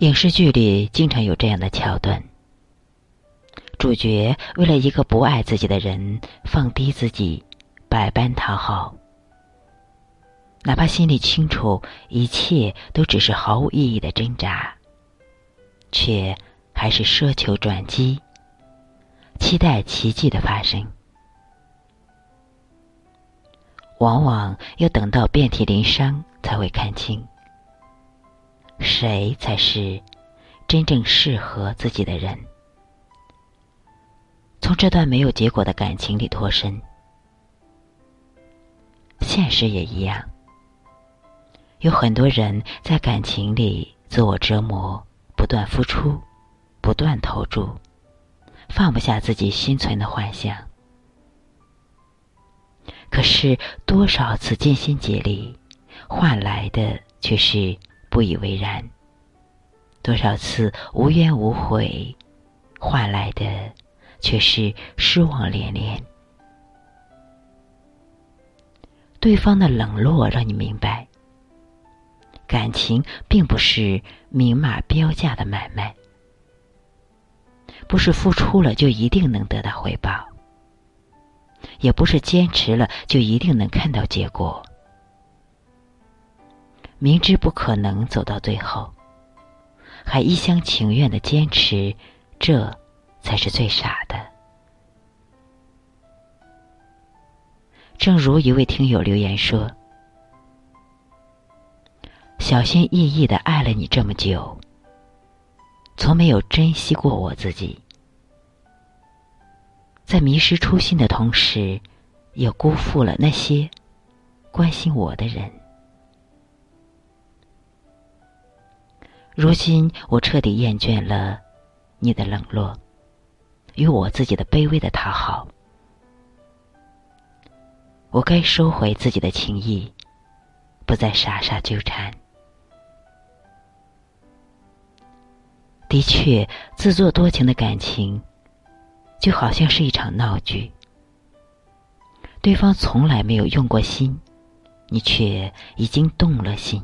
影视剧里经常有这样的桥段：主角为了一个不爱自己的人，放低自己，百般讨好，哪怕心里清楚一切都只是毫无意义的挣扎，却还是奢求转机，期待奇迹的发生。往往要等到遍体鳞伤，才会看清。谁才是真正适合自己的人？从这段没有结果的感情里脱身，现实也一样。有很多人在感情里自我折磨，不断付出，不断投注，放不下自己心存的幻想。可是多少次尽心竭力，换来的却是。不以为然，多少次无怨无悔，换来的却是失望连连。对方的冷落让你明白，感情并不是明码标价的买卖，不是付出了就一定能得到回报，也不是坚持了就一定能看到结果。明知不可能走到最后，还一厢情愿的坚持，这才是最傻的。正如一位听友留言说：“小心翼翼的爱了你这么久，从没有珍惜过我自己，在迷失初心的同时，也辜负了那些关心我的人。”如今我彻底厌倦了你的冷落与我自己的卑微的讨好，我该收回自己的情谊，不再傻傻纠缠。的确，自作多情的感情就好像是一场闹剧，对方从来没有用过心，你却已经动了心。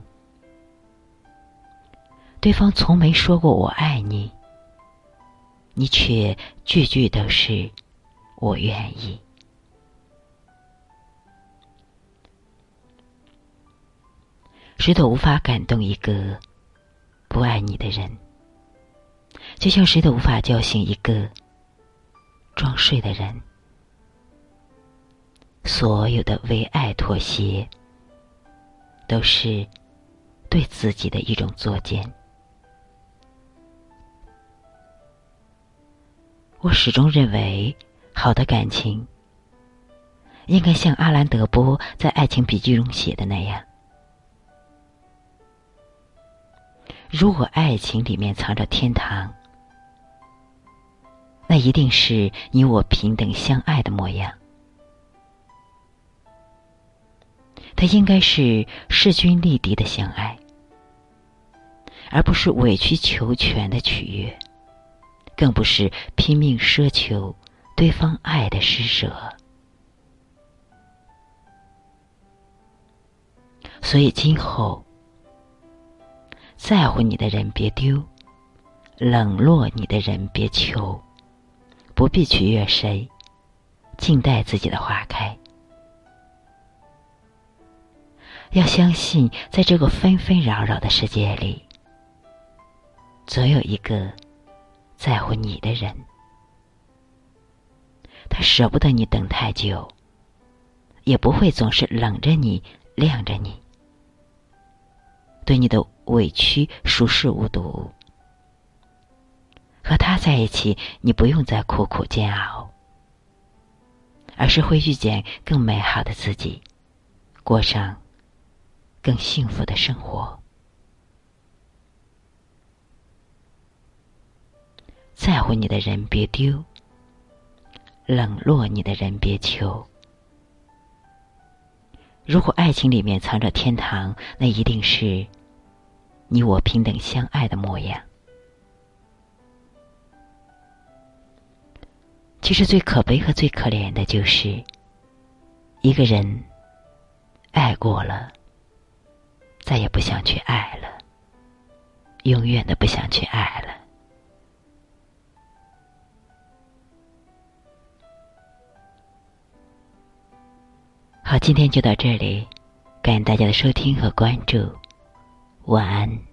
对方从没说过“我爱你”，你却句句都是“我愿意”。谁都无法感动一个不爱你的人，就像谁都无法叫醒一个装睡的人。所有的为爱妥协，都是对自己的一种作践。我始终认为，好的感情应该像阿兰·德波在《爱情笔记》中写的那样：如果爱情里面藏着天堂，那一定是你我平等相爱的模样。它应该是势均力敌的相爱，而不是委曲求全的取悦。更不是拼命奢求对方爱的施舍，所以今后在乎你的人别丢，冷落你的人别求，不必取悦谁，静待自己的花开。要相信，在这个纷纷扰扰的世界里，总有一个。在乎你的人，他舍不得你等太久，也不会总是冷着你、晾着你，对你的委屈熟视无睹。和他在一起，你不用再苦苦煎熬，而是会遇见更美好的自己，过上更幸福的生活。在乎你的人别丢，冷落你的人别求。如果爱情里面藏着天堂，那一定是你我平等相爱的模样。其实最可悲和最可怜的就是，一个人爱过了，再也不想去爱了，永远的不想去爱了。今天就到这里，感谢大家的收听和关注，晚安。